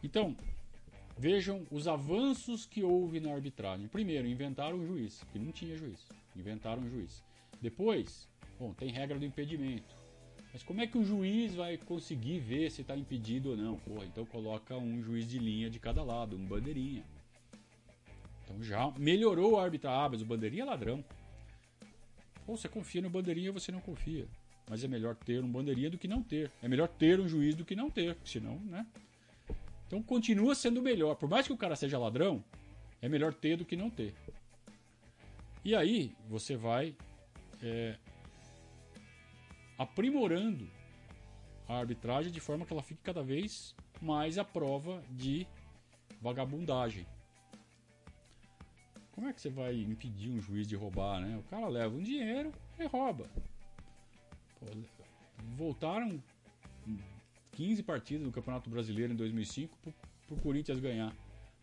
Então, vejam os avanços que houve na arbitragem. Primeiro, inventaram um juiz, que não tinha juiz. Inventaram um juiz. Depois, bom, tem regra do impedimento. Mas como é que o juiz vai conseguir ver se está impedido ou não? Porra, então coloca um juiz de linha de cada lado, um bandeirinha. Então já melhorou a arbitragem. Ah, mas o bandeirinha é ladrão. Ou você confia no bandeirinha ou você não confia. Mas é melhor ter um bandeirinha do que não ter. É melhor ter um juiz do que não ter, senão, né? Então continua sendo melhor. Por mais que o cara seja ladrão, é melhor ter do que não ter. E aí você vai é, aprimorando a arbitragem de forma que ela fique cada vez mais à prova de vagabundagem. Como é que você vai impedir um juiz de roubar, né? O cara leva um dinheiro e rouba. Pô, voltaram 15 partidas do Campeonato Brasileiro em 2005 pro, Corinthians ganhar.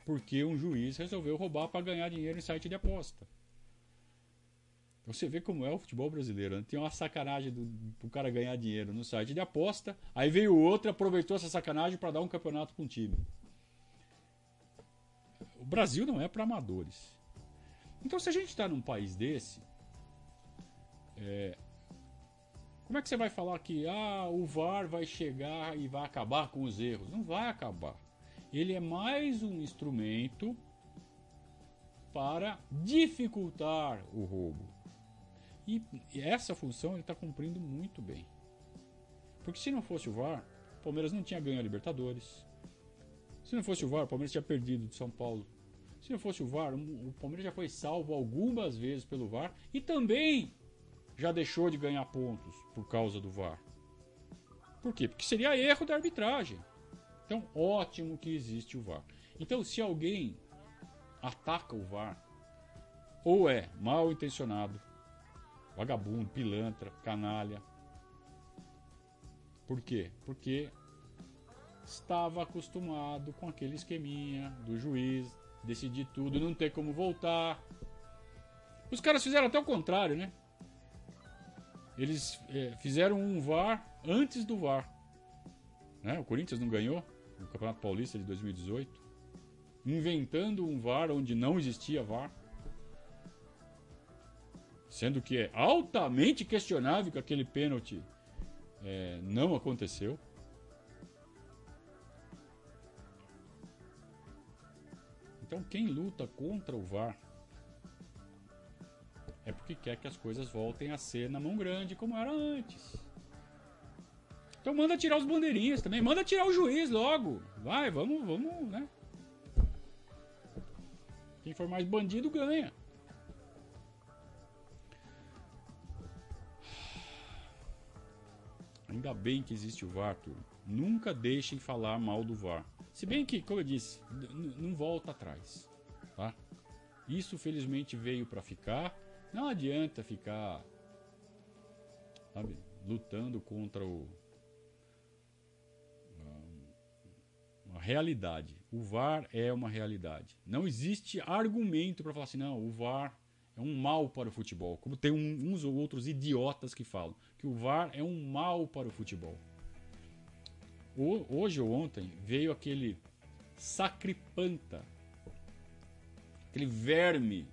Porque um juiz resolveu roubar para ganhar dinheiro em site de aposta. Você vê como é o futebol brasileiro. Né? Tem uma sacanagem do, do cara ganhar dinheiro no site de aposta. Aí veio outro aproveitou essa sacanagem para dar um campeonato para um time. O Brasil não é para amadores. Então, se a gente está num país desse, é, como é que você vai falar que ah, o VAR vai chegar e vai acabar com os erros? Não vai acabar. Ele é mais um instrumento para dificultar o roubo. E essa função ele está cumprindo muito bem. Porque se não fosse o VAR, o Palmeiras não tinha ganho a Libertadores. Se não fosse o VAR, o Palmeiras tinha perdido de São Paulo. Se não fosse o VAR, o Palmeiras já foi salvo algumas vezes pelo VAR e também já deixou de ganhar pontos por causa do VAR. Por quê? Porque seria erro da arbitragem. Então, ótimo que existe o VAR. Então, se alguém ataca o VAR, ou é mal intencionado, vagabundo, pilantra, canalha. Por quê? Porque estava acostumado com aquele esqueminha do juiz decidir tudo, não ter como voltar. Os caras fizeram até o contrário, né? Eles é, fizeram um VAR antes do VAR. Né? O Corinthians não ganhou no Campeonato Paulista de 2018, inventando um VAR onde não existia VAR. Sendo que é altamente questionável que aquele pênalti é, não aconteceu. Então, quem luta contra o VAR é porque quer que as coisas voltem a ser na mão grande como era antes. Então manda tirar os bandeirinhas também, manda tirar o juiz logo. Vai, vamos, vamos, né? Quem for mais bandido ganha. Ainda bem que existe o VAR, turma. Nunca deixem falar mal do VAR. Se bem que, como eu disse, não volta atrás, tá? Isso felizmente veio para ficar. Não adianta ficar sabe, lutando contra o uma realidade. O VAR é uma realidade. Não existe argumento para falar assim, não, o VAR é um mal para o futebol. Como tem um, uns ou outros idiotas que falam que o VAR é um mal para o futebol. O, hoje ou ontem veio aquele sacripanta, aquele verme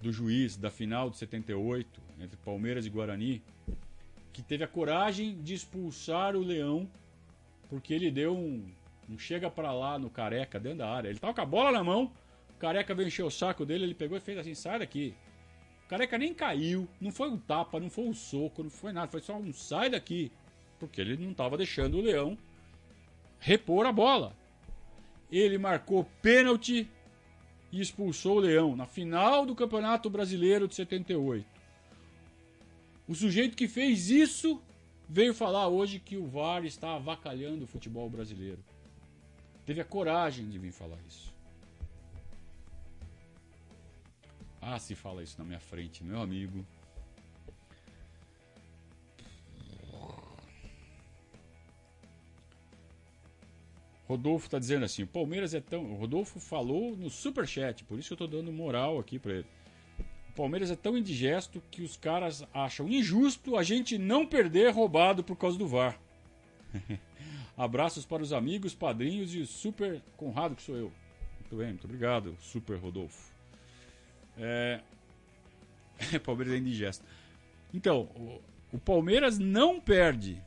do juiz da final de 78 entre Palmeiras e Guarani, que teve a coragem de expulsar o Leão porque ele deu um, um chega para lá no Careca dentro da área. Ele tava com a bola na mão, Careca veio encher o saco dele, ele pegou e fez assim: sai daqui. O Careca nem caiu, não foi um tapa, não foi um soco, não foi nada, foi só um sai daqui. Porque ele não estava deixando o Leão repor a bola. Ele marcou pênalti e expulsou o Leão na final do Campeonato Brasileiro de 78. O sujeito que fez isso veio falar hoje que o VAR está avacalhando o futebol brasileiro. Teve a coragem de vir falar isso. Ah, se fala isso na minha frente, meu amigo. Rodolfo está dizendo assim: o Palmeiras é tão. O Rodolfo falou no superchat, por isso eu estou dando moral aqui para ele. O Palmeiras é tão indigesto que os caras acham injusto a gente não perder roubado por causa do VAR. <laughs> Abraços para os amigos, padrinhos e o super Conrado, que sou eu. Muito bem, muito obrigado, super Rodolfo. É... <laughs> Palmeiras é indigesto. Então, o, o Palmeiras não perde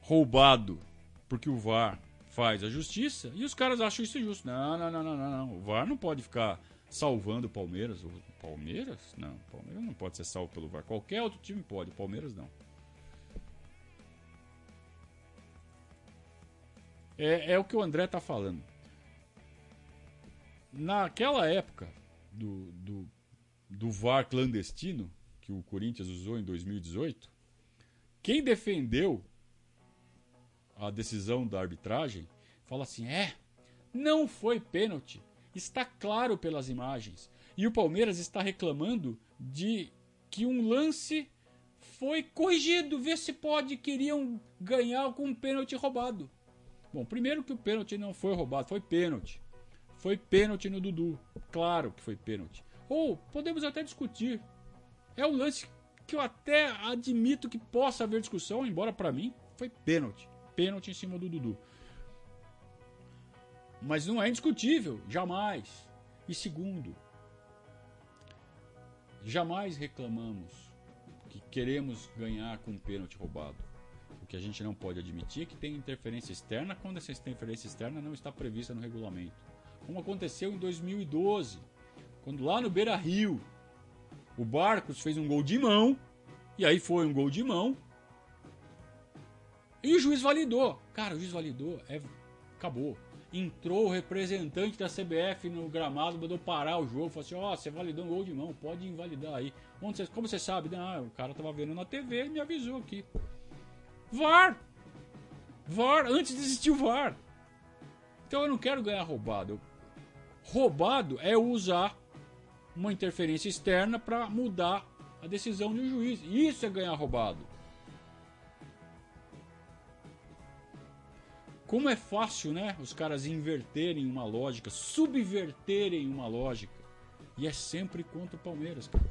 roubado porque o VAR faz a justiça e os caras acham isso injusto. Não, não, não, não, não, não. O VAR não pode ficar salvando o Palmeiras. O Palmeiras? Não, o Palmeiras não pode ser salvo pelo VAR. Qualquer outro time pode, o Palmeiras não. É, é o que o André tá falando. Naquela época, do, do do VAR clandestino que o Corinthians usou em 2018, quem defendeu a decisão da arbitragem fala assim: é, não foi pênalti, está claro pelas imagens. E o Palmeiras está reclamando de que um lance foi corrigido, vê se pode, queriam ganhar com um pênalti roubado. Bom, primeiro que o pênalti não foi roubado, foi pênalti. Foi pênalti no Dudu. Claro que foi pênalti. Ou podemos até discutir. É um lance que eu até admito que possa haver discussão, embora para mim foi pênalti. Pênalti em cima do Dudu. Mas não é indiscutível, jamais. E segundo, jamais reclamamos que queremos ganhar com um pênalti roubado. O que a gente não pode admitir é que tem interferência externa quando essa interferência externa não está prevista no regulamento. Como aconteceu em 2012, quando lá no Beira Rio, o Barcos fez um gol de mão, e aí foi um gol de mão, e o juiz validou. Cara, o juiz validou, é... acabou. Entrou o representante da CBF no gramado, mandou parar o jogo, falou assim: Ó, oh, você validou um gol de mão, pode invalidar aí. Você... como você sabe? Ah, o cara tava vendo na TV e me avisou aqui. VAR! VAR, antes de existir o VAR. Então eu não quero ganhar roubado. Roubado é usar uma interferência externa para mudar a decisão de um juiz. Isso é ganhar roubado. Como é fácil, né? Os caras inverterem uma lógica, subverterem uma lógica. E é sempre contra o Palmeiras, cara.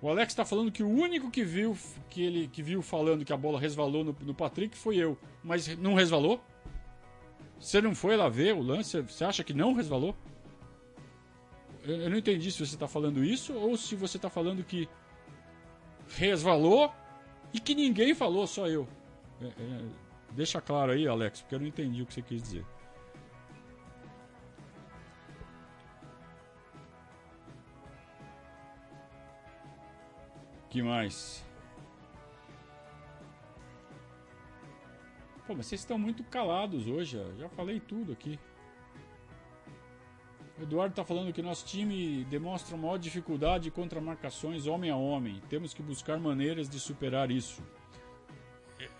O Alex está falando que o único que viu que ele que viu falando que a bola resvalou no, no Patrick foi eu. Mas não resvalou? Você não foi lá ver o lance? Você acha que não resvalou? Eu, não entendi se você está falando isso ou se você está falando que resvalou e que ninguém falou, só eu. É, é, deixa claro aí, Alex, porque eu não entendi o que você quis dizer. que mais? Pô, mas vocês estão muito calados hoje, já falei tudo aqui. Eduardo está falando que nosso time demonstra maior dificuldade contra marcações homem a homem. Temos que buscar maneiras de superar isso.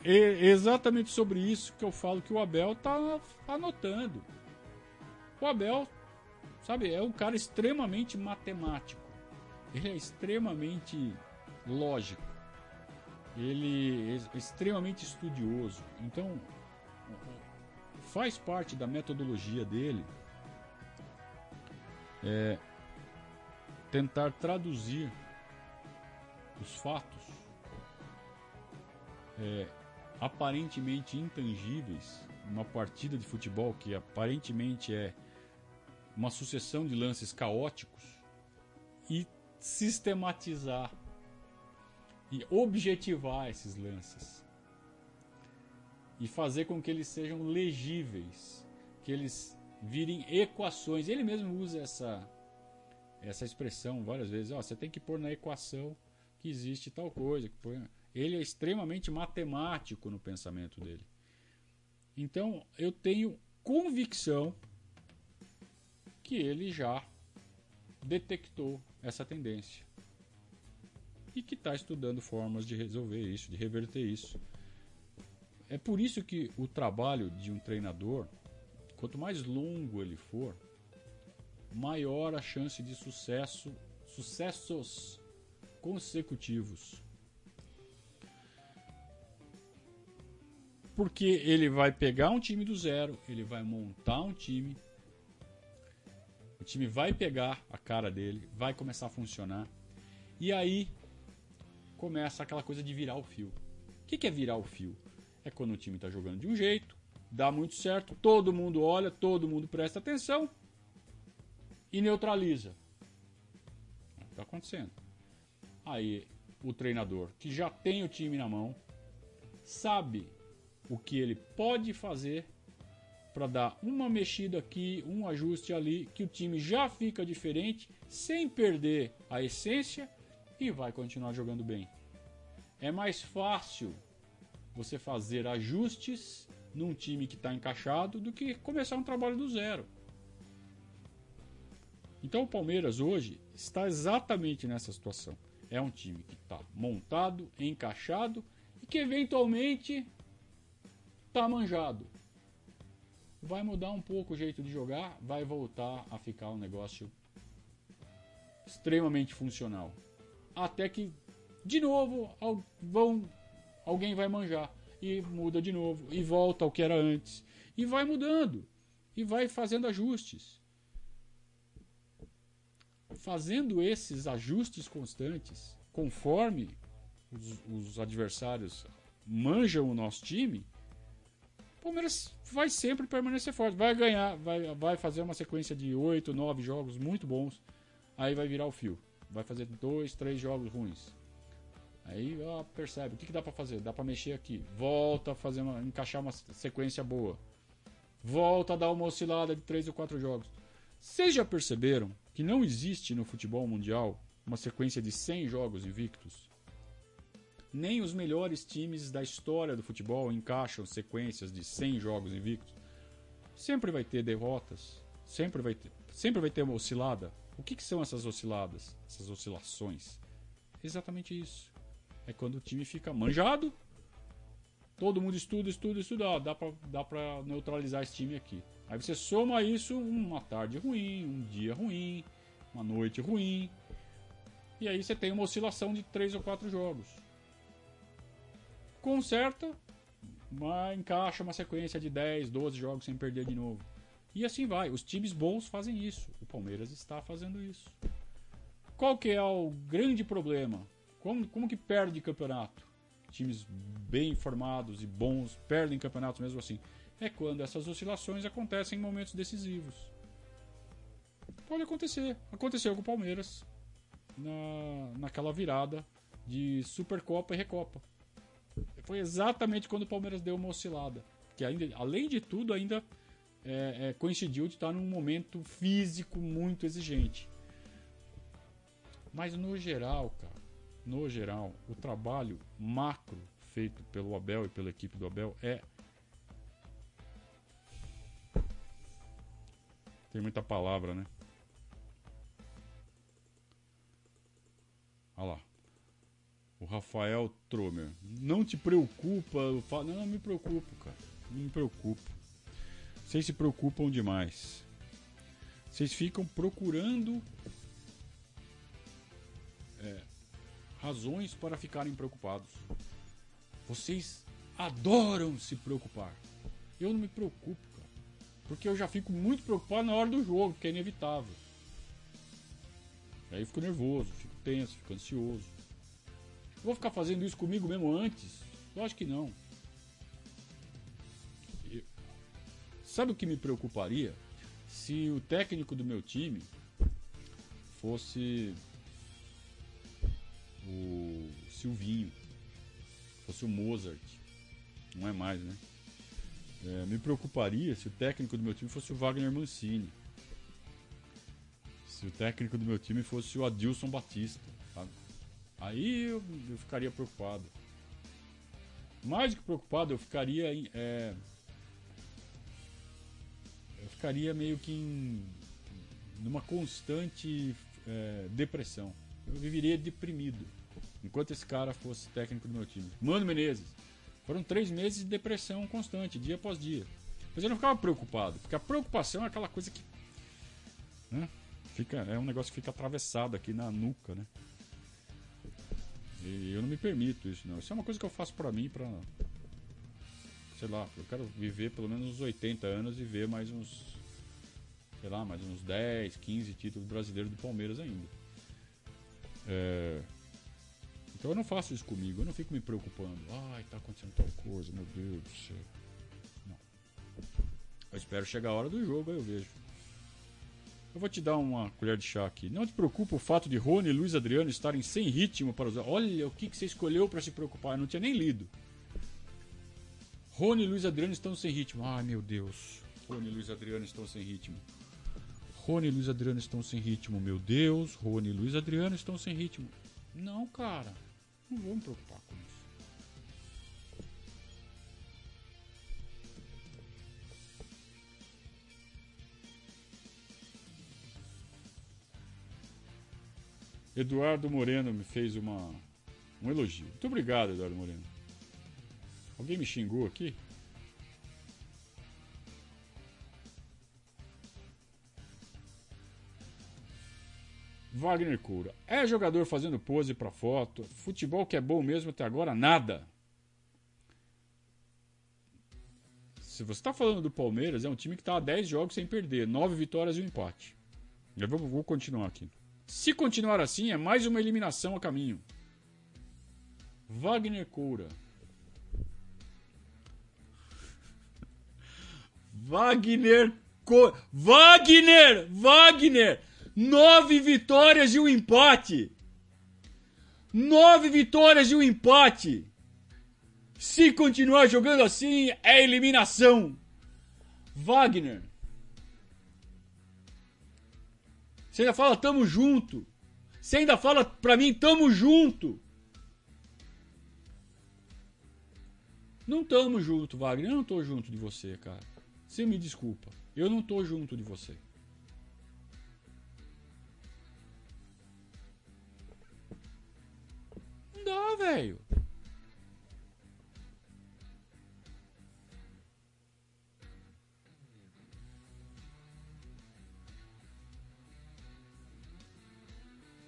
É exatamente sobre isso que eu falo que o Abel está anotando. O Abel, sabe, é um cara extremamente matemático. Ele é extremamente lógico. Ele é extremamente estudioso. Então, faz parte da metodologia dele é, tentar traduzir os fatos é, aparentemente intangíveis uma partida de futebol que aparentemente é uma sucessão de lances caóticos e sistematizar e objetivar esses lances. E fazer com que eles sejam legíveis, que eles virem equações. Ele mesmo usa essa essa expressão várias vezes. Você tem que pôr na equação que existe tal coisa. Ele é extremamente matemático no pensamento dele. Então eu tenho convicção que ele já detectou essa tendência e que está estudando formas de resolver isso, de reverter isso. É por isso que o trabalho de um treinador, quanto mais longo ele for, maior a chance de sucesso, sucessos consecutivos. Porque ele vai pegar um time do zero, ele vai montar um time, o time vai pegar a cara dele, vai começar a funcionar, e aí começa aquela coisa de virar o fio. O que, é virar o fio? É quando o time está jogando de um jeito, dá muito certo, todo mundo olha, todo mundo presta atenção e neutraliza. Está acontecendo. Aí o treinador, que já tem o time na mão, sabe o que ele pode fazer para dar uma mexida aqui, um ajuste ali, que o time já fica diferente, sem perder a essência e vai continuar jogando bem. É mais fácil você fazer ajustes num time que está encaixado do que começar um trabalho do zero. Então o Palmeiras hoje está exatamente nessa situação. É um time que está montado, encaixado e que eventualmente está manjado. Vai mudar um pouco o jeito de jogar, vai voltar a ficar um negócio extremamente funcional. Até que, de novo, vão, alguém vai manjar e muda de novo e volta ao que era antes e vai mudando e vai fazendo ajustes. Fazendo esses ajustes constantes, conforme os, os adversários manjam o nosso time, o Palmeiras vai sempre permanecer forte. Vai ganhar, vai, vai fazer uma sequência de 8, 9 jogos muito bons. Aí vai virar o fio. Vai fazer dois, três jogos ruins. Aí ó, percebe, o que, que dá para fazer? Dá para mexer aqui. Volta a fazer uma, encaixar uma sequência boa. Volta a dar uma oscilada de três ou quatro jogos. Vocês já perceberam que não existe no futebol mundial uma sequência de 100 jogos invictos? Nem os melhores times da história do futebol encaixam sequências de 100 jogos invictos. Sempre vai ter derrotas, sempre vai ter, sempre vai ter uma oscilada. O que, que são essas osciladas, essas oscilações? Exatamente isso. É quando o time fica manjado, todo mundo estuda, estuda, estuda, dá pra, dá neutralizar esse time aqui. Aí você soma isso uma tarde ruim, um dia ruim, uma noite ruim. E aí você tem uma oscilação de 3 ou 4 jogos. Conserta, mas encaixa uma sequência de 10, 12 jogos sem perder de novo. E assim vai. Os times bons fazem isso. O Palmeiras está fazendo isso. Qual que é o grande problema? Como, como que perde campeonato? Times bem formados e bons perdem campeonatos mesmo assim. É quando essas oscilações acontecem em momentos decisivos. Pode acontecer. Aconteceu com o Palmeiras na, naquela virada de Supercopa e Recopa. Foi exatamente quando o Palmeiras deu uma oscilada. Que ainda, além de tudo, ainda é, é, coincidiu de estar num momento físico muito exigente. Mas no geral, cara, no geral, o trabalho macro feito pelo Abel e pela equipe do Abel é. Tem muita palavra, né? Olha lá. O Rafael Tromer. Não te preocupa. Não, não me preocupo, cara. Não me preocupo. Vocês se preocupam demais. Vocês ficam procurando razões para ficarem preocupados. Vocês adoram se preocupar. Eu não me preocupo, cara. Porque eu já fico muito preocupado na hora do jogo, que é inevitável. Aí eu fico nervoso, fico tenso, fico ansioso. Vou ficar fazendo isso comigo mesmo antes? Lógico que não. Sabe o que me preocuparia? Se o técnico do meu time fosse o Silvinho, fosse o Mozart. Não é mais, né? É, me preocuparia se o técnico do meu time fosse o Wagner Mancini. Se o técnico do meu time fosse o Adilson Batista. Sabe? Aí eu, eu ficaria preocupado. Mais do que preocupado, eu ficaria é, eu ficaria meio que em numa constante é, depressão. Eu viveria deprimido enquanto esse cara fosse técnico do meu time. Mano Menezes. Foram três meses de depressão constante, dia após dia. Mas eu não ficava preocupado, porque a preocupação é aquela coisa que. Né, fica, é um negócio que fica atravessado aqui na nuca, né? E eu não me permito isso, não. Isso é uma coisa que eu faço para mim, para sei lá, eu quero viver pelo menos uns 80 anos e ver mais uns, sei lá, mais uns 10, 15 títulos brasileiros do Palmeiras ainda. É... Então eu não faço isso comigo, eu não fico me preocupando. Ai, tá acontecendo tal coisa, meu Deus do céu. Não. Eu espero chegar a hora do jogo, aí eu vejo. Eu vou te dar uma colher de chá aqui. Não te preocupa o fato de Rony e Luiz Adriano estarem sem ritmo para usar. Olha o que, que você escolheu para se preocupar. Eu não tinha nem lido. Rony e Luiz Adriano estão sem ritmo. Ai meu Deus. Rony e Luiz Adriano estão sem ritmo. Rony e Luiz Adriano estão sem ritmo. Meu Deus. Rony e Luiz Adriano estão sem ritmo. Não, cara. Não vou me preocupar com isso. Eduardo Moreno me fez uma, um elogio. Muito obrigado, Eduardo Moreno. Alguém me xingou aqui? Wagner Cura. É jogador fazendo pose para foto. Futebol que é bom mesmo até agora, nada. Se você está falando do Palmeiras, é um time que está a 10 jogos sem perder, 9 vitórias e um empate. Eu vou, vou continuar aqui. Se continuar assim, é mais uma eliminação a caminho. Wagner Coura. Wagner Co... Wagner! Wagner! Nove vitórias e um empate. Nove vitórias e um empate. Se continuar jogando assim, é eliminação. Wagner. Você ainda fala tamo junto. Você ainda fala pra mim tamo junto. Não tamo junto, Wagner. Eu não tô junto de você, cara. Você me desculpa. Eu não tô junto de você. Dá, velho.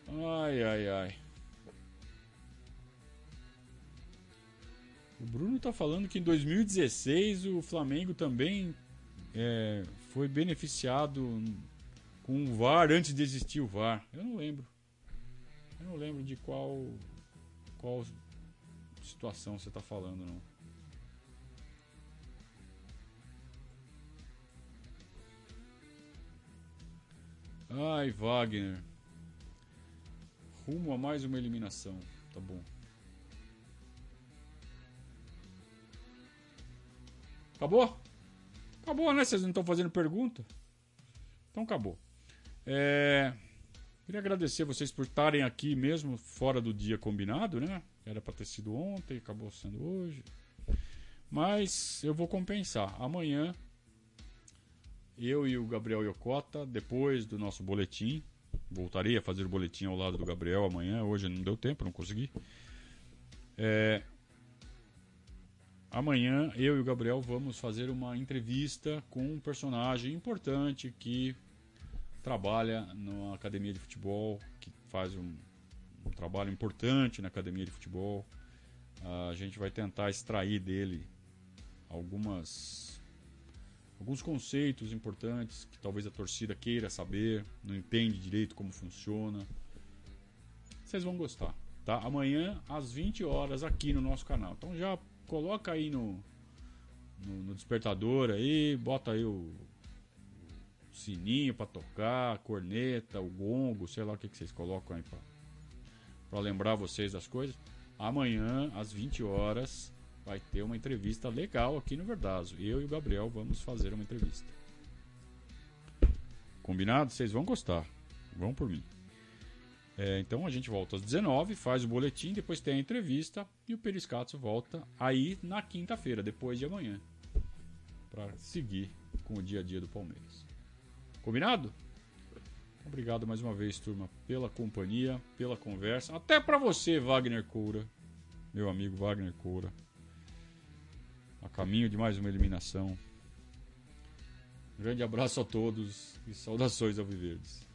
Ai, ai, ai. O Bruno tá falando que em 2016 o Flamengo também é, foi beneficiado com o VAR antes de existir o VAR. Eu não lembro. Eu não lembro de qual qual situação você está falando, não. Ai, Wagner. Rumo a mais uma eliminação. Tá bom. Acabou? Acabou, né? Vocês não estão fazendo pergunta? Então acabou. É. Queria agradecer vocês por estarem aqui mesmo fora do dia combinado, né? Era para ter sido ontem, acabou sendo hoje. Mas eu vou compensar. Amanhã eu e o Gabriel Yokota, depois do nosso boletim, voltarei a fazer o boletim ao lado do Gabriel amanhã. Hoje não deu tempo, não consegui. É, amanhã eu e o Gabriel vamos fazer uma entrevista com um personagem importante que trabalha numa academia de futebol, que faz um, um trabalho importante na academia de futebol. A gente vai tentar extrair dele algumas alguns conceitos importantes que talvez a torcida queira saber, não entende direito como funciona. Vocês vão gostar, tá? Amanhã às 20 horas aqui no nosso canal. Então já coloca aí no no, no despertador aí, bota aí o sininho para tocar, corneta, o gongo, sei lá o que, que vocês colocam aí para lembrar vocês das coisas. Amanhã, às 20 horas, vai ter uma entrevista legal aqui no Verdazo. Eu e o Gabriel vamos fazer uma entrevista. Combinado? Vocês vão gostar. Vão por mim. É, então a gente volta às 19, faz o boletim, depois tem a entrevista e o Periscatso volta aí na quinta-feira, depois de amanhã, para seguir com o dia a dia do Palmeiras. Combinado? Obrigado mais uma vez, turma, pela companhia, pela conversa. Até para você, Wagner Coura, meu amigo Wagner Coura. A caminho de mais uma eliminação. Grande abraço a todos e saudações ao Viverdes.